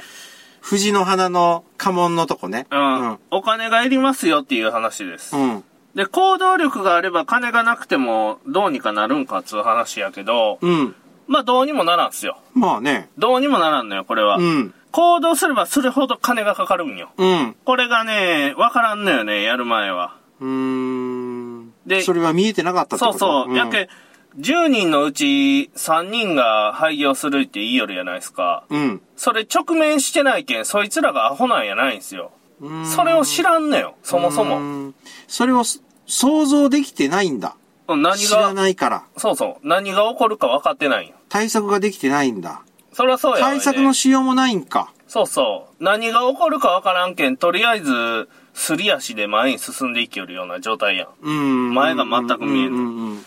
藤の花の家紋のとこね。うん。お金がいりますよっていう話です。うん。うん。で、行動力があれば金がなくてもどうにかなるんかっつう話やけど、うん。まあどうにもならんすよ。まあね。どうにもならんのよ、これは。うん。行動すればするほど金がかかるんよ。うん。これがね、わからんのよね、やる前は。うーん。でそれは見えてなかったってこと？そうそう。んやけ、10人のうち3人が廃業するって言いよるやないですか。うん。それ直面してないけん、そいつらがアホなんやないんすよ。うーんそれを知らんのよ、そもそうも。それをす想像できてないんだ。何知らが、ないから。そうそう、何が起こるか分かってない。対策ができてないんだ。そりゃそうやね対策のしようもないんか。そうそう。何が起こるかわからんけん、とりあえず、すり足で前に進んでいきよるような状態やん。うん。前が全く見えんうんうんうん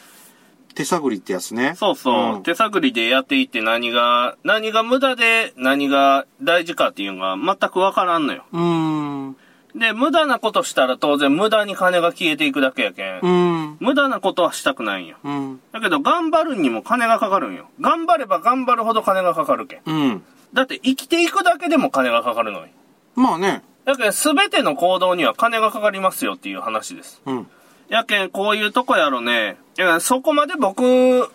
手探りってやつね。そうそう、うん手探りでやっていって何が、何が無駄で何が大事かっていうのが全くわからんのよ。うん。で、無駄なことしたら当然無駄に金が消えていくだけやけん。うん。無駄なことはしたくないんよ。うん。だけど頑張るにも金がかかるんよ。頑張れば頑張るほど金がかかるけん。うん。だって生きていくだけでも金がかかるのよ。まあね。だけど全ての行動には金がかかりますよっていう話です。うん。やけん、こういうとこやろね。いやそこまで僕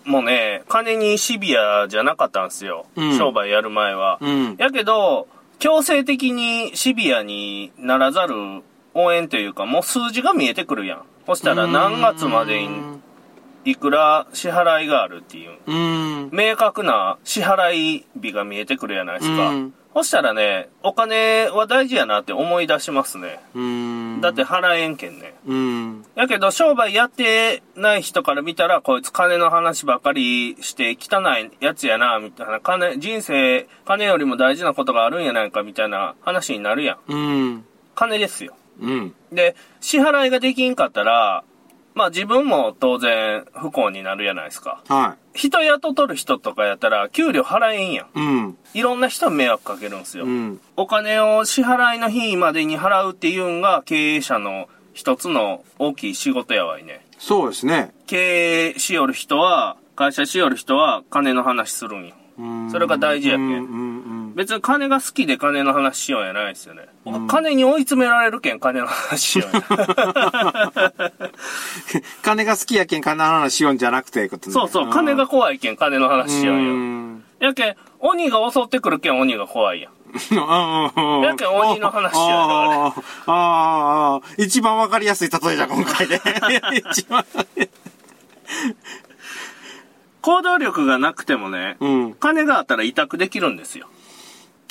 もね、金にシビアじゃなかったんですよ。うん商売やる前は。うん。やけど、強制的にシビアにならざる応援というか、もう数字が見えてくるやん。そしたら何月までにいくら支払いがあるっていう。うん。明確な支払い日が見えてくるやないですか。うんそしたらね、お金は大事やなって思い出しますね。うん。だって払えんけんね。うん。やけど商売やってない人から見たら、こいつ金の話ばっかりして汚いやつやな、みたいな。金、人生、金よりも大事なことがあるんやないか、みたいな話になるやん。うん。金ですよ。うん。で、支払いができんかったら、まあ自分も当然不幸になるやないですか。は人雇っとる人とかやったら、給料払えんやん。い。うん。いろんな人に迷惑かけるんですよ。うん。お金を支払いの日までに払うっていうんが経営者の一つの大きい仕事やわいね。そうですね。経営しよる人は、会社しよる人は金の話するんよ。うんそれが大事やけんうんうんうん。別に金が好きで金の話しようやないですよね。金に追い詰められるけん金の話しようや。金が好きやけん金の話しようんじゃなくて、ねそうそう、金が怖いけん金の話しよううよ。ん。やけん、鬼が襲ってくるけん鬼が怖いやん。ややけん鬼の話やあーあー、一番わかりやすい例えじゃん、今回で。一番。行動力がなくてもね、うん。金があったら委託できるんですよ。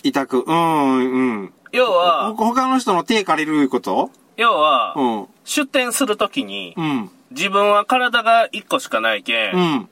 委託。うん、うん。要はほ、他の人の手借りること？要は、うん。出店するときにう、ん。自分は体が1個しかないけん、うん。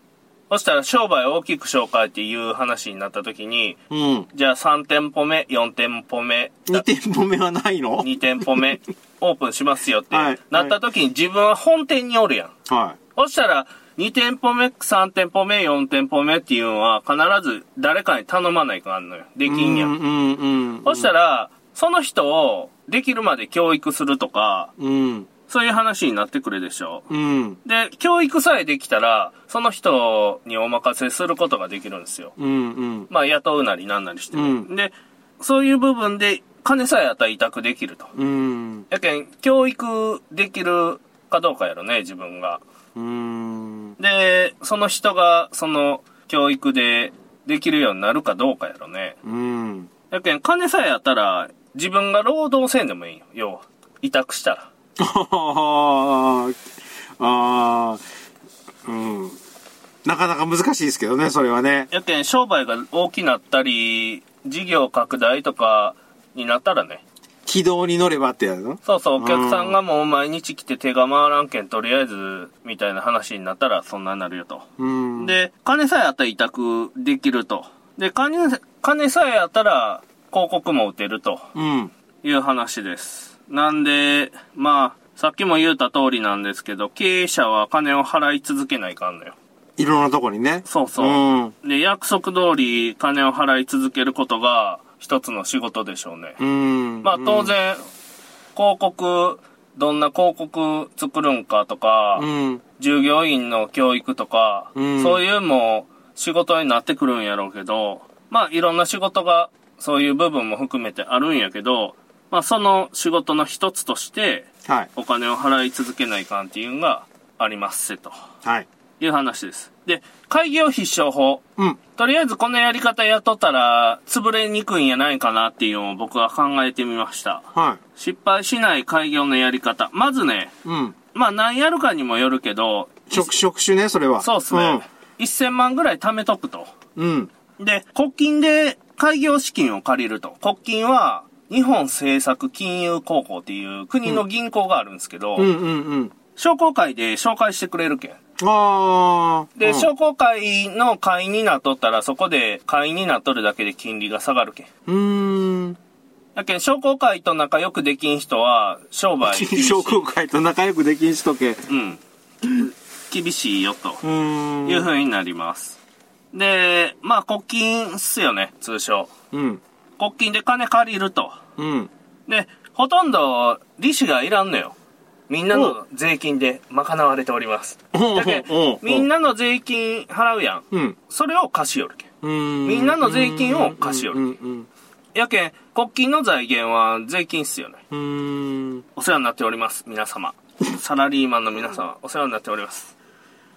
そしたら商売を大きく紹介っていう話になったときに、うん。じゃあ3店舗目、4店舗目、2店舗目はないの？2店舗目、オープンしますよってはいなった時に自分は本店におるやん。はそしたら、2店舗目、3店舗目、4店舗目っていうのは必ず誰かに頼まないかんのよ。でい。きんや。うんん、うん、うん。そしたら、その人をできるまで教育するとか、うん。そういう話になってくるでしょ。うん。で、教育さえできたら、その人にお任せすることができるんですよ。うん、うん。まあ、雇うなりなんなりしてね、うんで、そういう部分で、金さえあったら委託できると。うん。やけん、教育できるかどうかやろね、自分が。うん。で、その人が、その、教育でできるようになるかどうかやろね。うん。やけん、金さえあったら、自分が労働せんでもいいよ、要は。委託したら。ああ、うん。なかなか難しいですけどね、それはね。やけん、商売が大きなったり、事業拡大とかになったらね。軌道に乗ればってやつの？そうそう、お客さんがもう毎日来て手が回らんけん、とりあえず、みたいな話になったら、そんなになるよと。うん。、で、金さえあったら委託できると。で、金、金さえあったら、広告も打てるとうん。いう話です。なんで、まあ、さっきも言った通りなんですけど、経営者は金を払い続けないかんのよ。いろんなとこにね。そうそう。うん。で、約束通り金を払い続けることが一つの仕事でしょうね。うん。まあ当然、広告、どんな広告作るんかとか、うん。従業員の教育とか、うんそういうも仕事になってくるんやろうけど、まあいろんな仕事がそういう部分も含めてあるんやけど、まあその仕事の一つとしてはい。お金を払い続けないかんっていうのがありますせとはい。いう話です。で、開業必勝法。うん。とりあえずこのやり方やっとったら潰れにくいんやないかなっていうのを僕は考えてみました。は失敗しない開業のやり方。まずね、い。うん。まあ何やるかにもよるけど、職、職種ね、それは。そうっすね。1000万ぐらい貯めとくと。うん。うん。で、国金で開業資金を借りると。国金は、日本政策金融高校っていう国の銀行があるんですけど、うんうんうん。商工会で紹介してくれるけん。ああ。で、うん商工会の会員になっとったら、そこで会員になっとるだけで金利が下がるけん。うーん。やけん、商工会と仲良くできん人は、商売。商工会と仲良くできんしとけ。ううん。厳しいよ、と。いう風になります。で、まあ、国金っすよね、通称。うん。国金で金借りると。うん。で、ほとんど利子がいらんのよ。みんなの税金で賄われております。みんなの税金払うやん。うん。それを貸しよるけん。うん。みんなの税金を貸しよるうんうんやけん、国金の財源は税金っすよね。お世話になっております、皆様。サラリーマンの皆様、お世話になっております。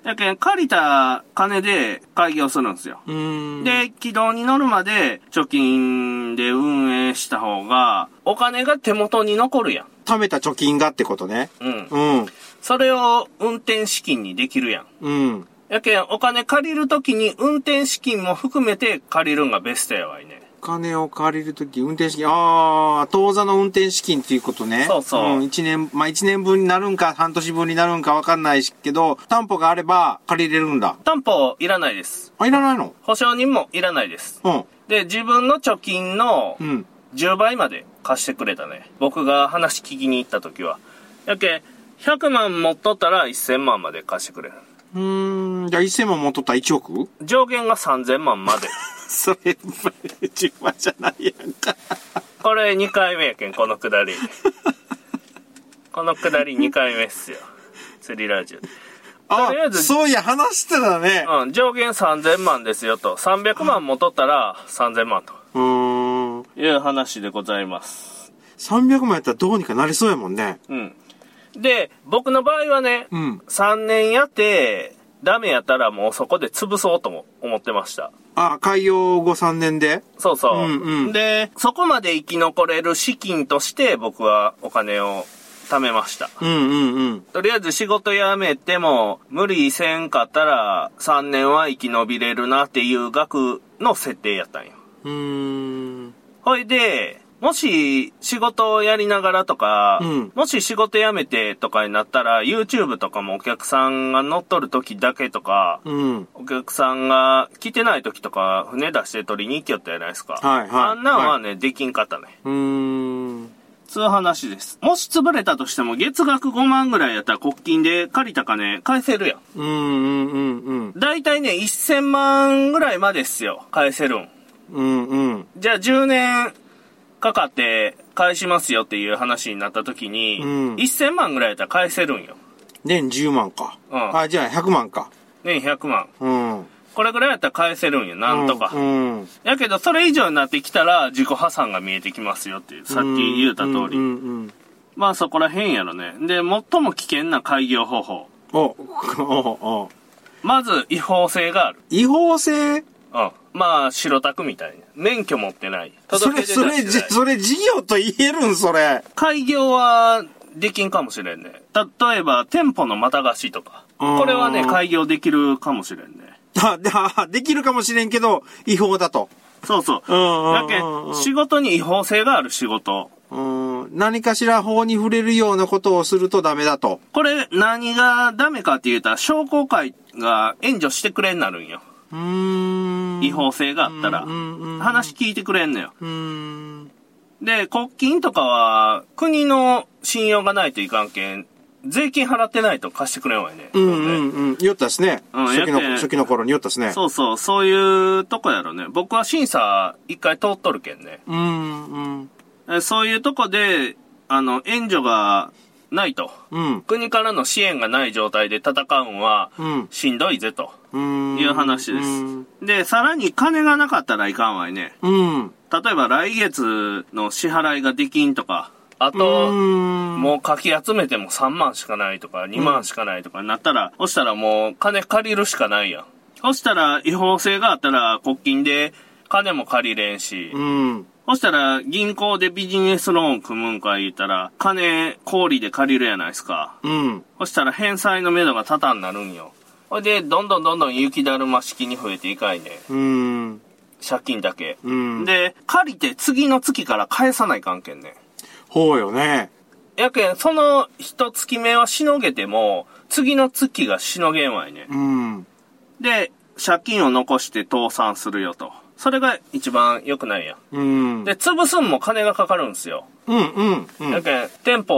やけん、借りた金で開業するんですよ。うん。で、軌道に乗るまで貯金で運営した方が、お金が手元に残るやん。貯めた貯金がってことね。うん。うん。それを運転資金にできるやん。うん。やけん、お金借りるときに運転資金も含めて借りるんがベストやわいね。お金を借りるとき、運転資金、ああ、当座の運転資金っていうことね。そうそうん一年、まあ一年分になるんか、半年分になるんかわかんないしけど、担保があれば借りれるんだ。担保いらないです。あ、いらないの？保証人もいらないです。うん。で、自分の貯金のうん。10倍まで貸してくれたね。僕が話聞きに行った時は。やけん、100万持っとったら1000万まで貸してくれる。うーん。じゃあ1000万持っとったら1億？上限が3000万まで。それ、10万じゃないやんか。これ2回目やけん、このくだり。このくだり2回目っすよ。釣りラジオ。あとりあえ、ずそういや、話してたね。うん、上限3000万ですよと。300万も取ったら3000万とうーん。いう話でございます。300万やったらどうにかなりそうやもんね。うん。で、僕の場合はね、うん。3年やって、ダメやったらもうそこで潰そうとも思ってました。あ、開業後3年で？そうそう。うんうんで、そこまで生き残れる資金として僕はお金を貯めました。うんうんうん。とりあえず仕事辞めても無理せんかったら3年は生き延びれるなっていう額の設定やったんよ。うーん。ほいで、もし仕事をやりながらとか、うんもし仕事辞めてとかになったら YouTube とかもお客さんが乗っとる時だけとか、うん。お客さんが来てない時とか船出して取りに行きよったじゃないですか。はいはいあんなんはね、できんかったね。うーん。そういう話です。もし潰れたとしても月額5万ぐらいやったら国金で借りた金返せるやん。うんうんうんうん。だいたいね、1000万ぐらいまでっすよ。返せるん。うんうん。じゃあ10年かかって返しますよっていう話になった時に、うん1000万ぐらいやったら返せるんよ。年10万か。うんあ、じゃあ100万か。年100万。うん。これぐらいやったら返せるんよ。なんとか。うん。うんやけど、それ以上になってきたら自己破産が見えてきますよっていう、さっき言うた通り。うんうんまあそこら辺やろね。で、最も危険な開業方法。うん。お、お、お。まず、違法性がある。違法性？うん。まあ、白タクみたいな。免許持ってない。それ、それ、それ事業と言えるんそれ。開業はできんかもしれんね。例えば、店舗のまた貸しとか。うんこれはね、開業できるかもしれんね。あ、できるかもしれんけど、違法だと。そうそう。だけ仕事に違法性がある仕事。うん。何かしら法に触れるようなことをするとダメだと。これ、何がダメかって言うたら、商工会が援助してくれになるんよ。うーん。違法性があったら。話聞いてくれんのよ。で、国金とかは、国の信用がないといかんけん、税金払ってないと貸してくれんわよね。うんうんうん。酔ったっすね。うん初期の、初期の頃に酔ったっすね。そうそう、そういうとこやろね。僕は審査一回通っとるけんね。うんうん。えそういうとこで、あの、援助がないと。うん。国からの支援がない状態で戦うんは、うん。しんどいぜとうん。いう話です。うん。で、さらに金がなかったらいかんわいね。うん。例えば来月の支払いができんとか、あうと、ん。もうかき集めても3万しかないとか、2万しかないとかになったら、そしたらもう金借りるしかないやん。そしたら違法性があったら国金で金も借りれんし、うん。そしたら銀行でビジネスローン組むんか言ったら、金氷で借りるやないですか。うん。そしたら返済の目処が立たんなるんよ。ほいで、どんどんどんどん雪だるま式に増えていかいね。うん。借金だけ。うん。で、借りて次の月から返さないかんけんね。ほうよね。やけん、その一月目はしのげても、次の月がしのげんわいね。うん。で、借金を残して倒産するよと。それが一番良くないやん。うん。で、潰すんも金がかかるんですよ。うん、うん、うん。やけん、店舗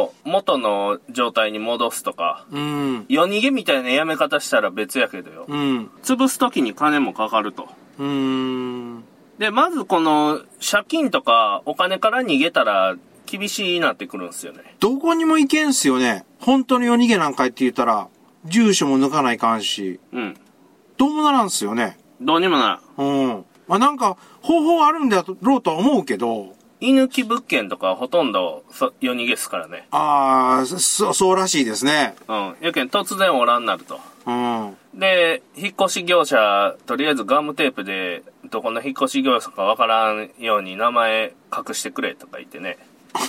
を元の状態に戻すとか、うん。夜逃げみたいなやめ方したら別やけどよ。うん。潰す時に金もかかると。うん。で、まずこの借金とかお金から逃げたら厳しいなってくるんですよね。どこにも行けんすよね。本当に夜逃げなんかいって言ったら、住所も抜かないかんし、うん。どうもならんすよね。どうにもなうん。まあなんか、方法あるんだろうとは思うけど、い。居抜き物件とかほとんどそ夜逃げっすからね。ああ、そ、そうらしいですね。うん。やけん突然おらんなると。うん。で、引っ越し業者、とりあえずガムテープで、どこの引っ越し業者かわからんように名前隠してくれとか言ってね。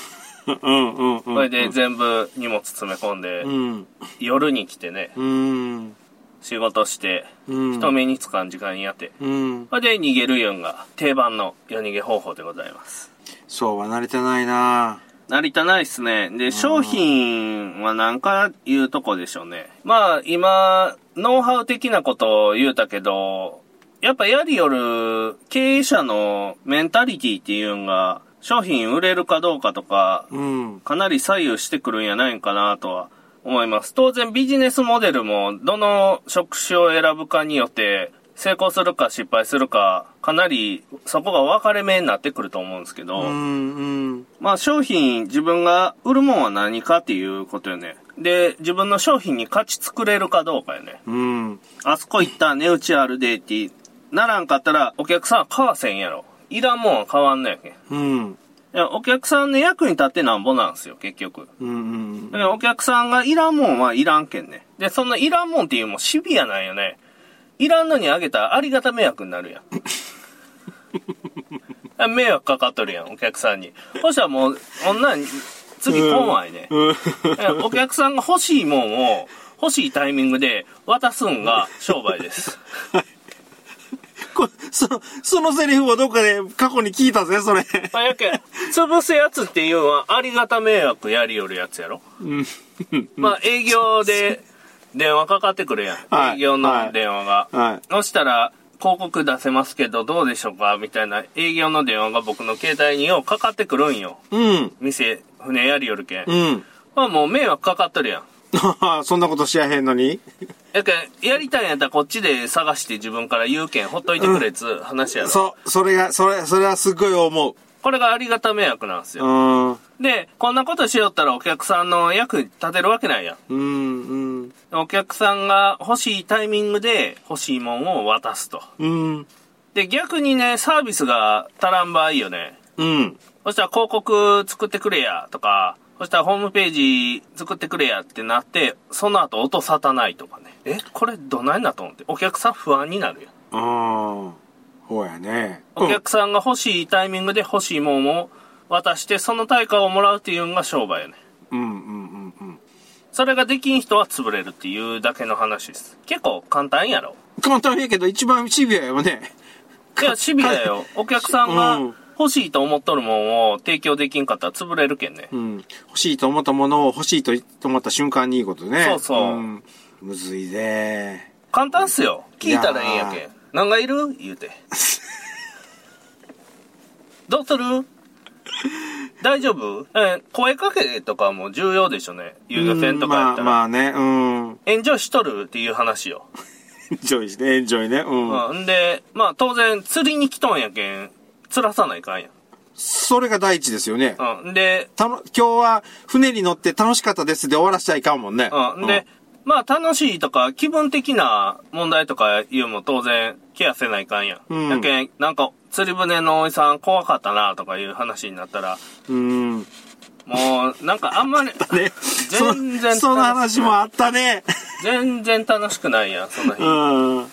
うん、うん、うん。それで全部荷物詰め込んで、うん。夜に来てね、うん。仕事して、うん。人目につかん時間にやって、うん。それで逃げるいうんが定番の夜逃げ方法でございます。そうは慣れてないな成田ないっすね。で、商品は何かいうとこでしょうね。まあ、今、ノウハウ的なことを言うたけど、やっぱやりよる経営者のメンタリティっていうんが、商品売れるかどうかとか、うん。かなり左右してくるんやないんかなとは思います。当然ビジネスモデルもどの職種を選ぶかによって成功するか失敗するか、かなりそこが分かれ目になってくると思うんですけど、うん、うん。まあ商品自分が売るもんは何かっていうことよね。で、自分の商品に価値作れるかどうかよね。うん。あそこ行ったら値打ちあるでってならんかったらお客さんは買わせんやろ。いらんもんは買わんのやけん。いうん。やお客さんの役に立ってなんぼなんすよ、結局。うん。うんだからお客さんがいらんもんはいらんけんね。で、そのいらんもんっていうのもシビアなんよね。いらんのにあげたらありがた迷惑になるやん。迷惑かかっとるやん、お客さんに。そしたらもう、女に、次来んわいね。お客さんが欲しいもんを、欲しいタイミングで渡すんが商売です。こその、そのセリフをどっかで過去に聞いたぜ、それ。まあ、やけん、潰すやつっていうのはありがた迷惑やりよるやつやろ？うん。まあ営業で電話かかってくるやん。はい営業の電話が。はい。そしたら、広告出せますけどどうでしょうか？みたいな営業の電話が僕の携帯にようかかってくるんよ。うん。店、船やりよるけん。うん。まあもう迷惑かかっとるやん。そんなことしやへんのにやけん、やりたいんやったらこっちで探して自分から言うけん、ほっといてくれっつう話やろ。そう、それが、それ、それはすっごい思これがありがた迷惑なんですう。うよ。ん。で、こんなことしよったらお客さんの役に立てるわけないやん。うん、うん。お客さんが欲しいタイミングで欲しいもんを渡すと。うん。で、逆にね、サービスが足らん場合よね。うん。そしたら広告作ってくれやとか、そしたらホームページ作ってくれやってなって、その後音沙汰ないとかね。え、これどないなと思って。お客さん不安になるやん。ああ。ほうやね。お客さんが欲しいタイミングで欲しいもんを渡して、その対価をもらうっていうのが商売よね。うん、うん、うん、うん。それができん人は潰れるっていうだけの話です。結構簡単やろ。簡単やけど一番シビアよね。いや、シビアよ。お客さんがうん欲しいと思っとるもんを提供できんかったら潰れるけんね。うん。欲しいと思ったものを欲しいと思った瞬間にいいことね。そうそうんむずいぜ。簡単っすよ。聞いたらええんやいやけん。何がいる？言うて。どうする？大丈夫？え、声かけとかも重要でしょね。遊漁船とかやったら。うんまあ、まあね、うん。エンジョイしとる？っていう話よ。エンジョイして、エンジョイね。うん。うん。んで、まあ当然釣りに来とんやけん、釣らさないかんやん。それが第一ですよね。うん。で、たの、今日は船に乗って楽しかったですで終わらしちゃいかんもんね。うん。で、まあ楽しいとか気分的な問題とかいうのも当然ケアせないかんやん。うんやけん、なんか釣り船のおじさん怖かったなとかいう話になったら、うん。ね。もうなんかあんまり、全然そその話もあったね。全然楽しくないやん、その日。うん。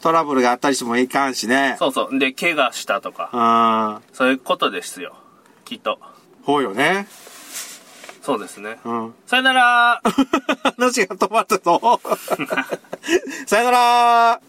トラブルがあったりしてもいかんしね。そうそう。で、怪我したとか、うん。そういうことですよ。きっと。ほうよね。そうですね。うん。さよなら 話が止まったぞ。さよなら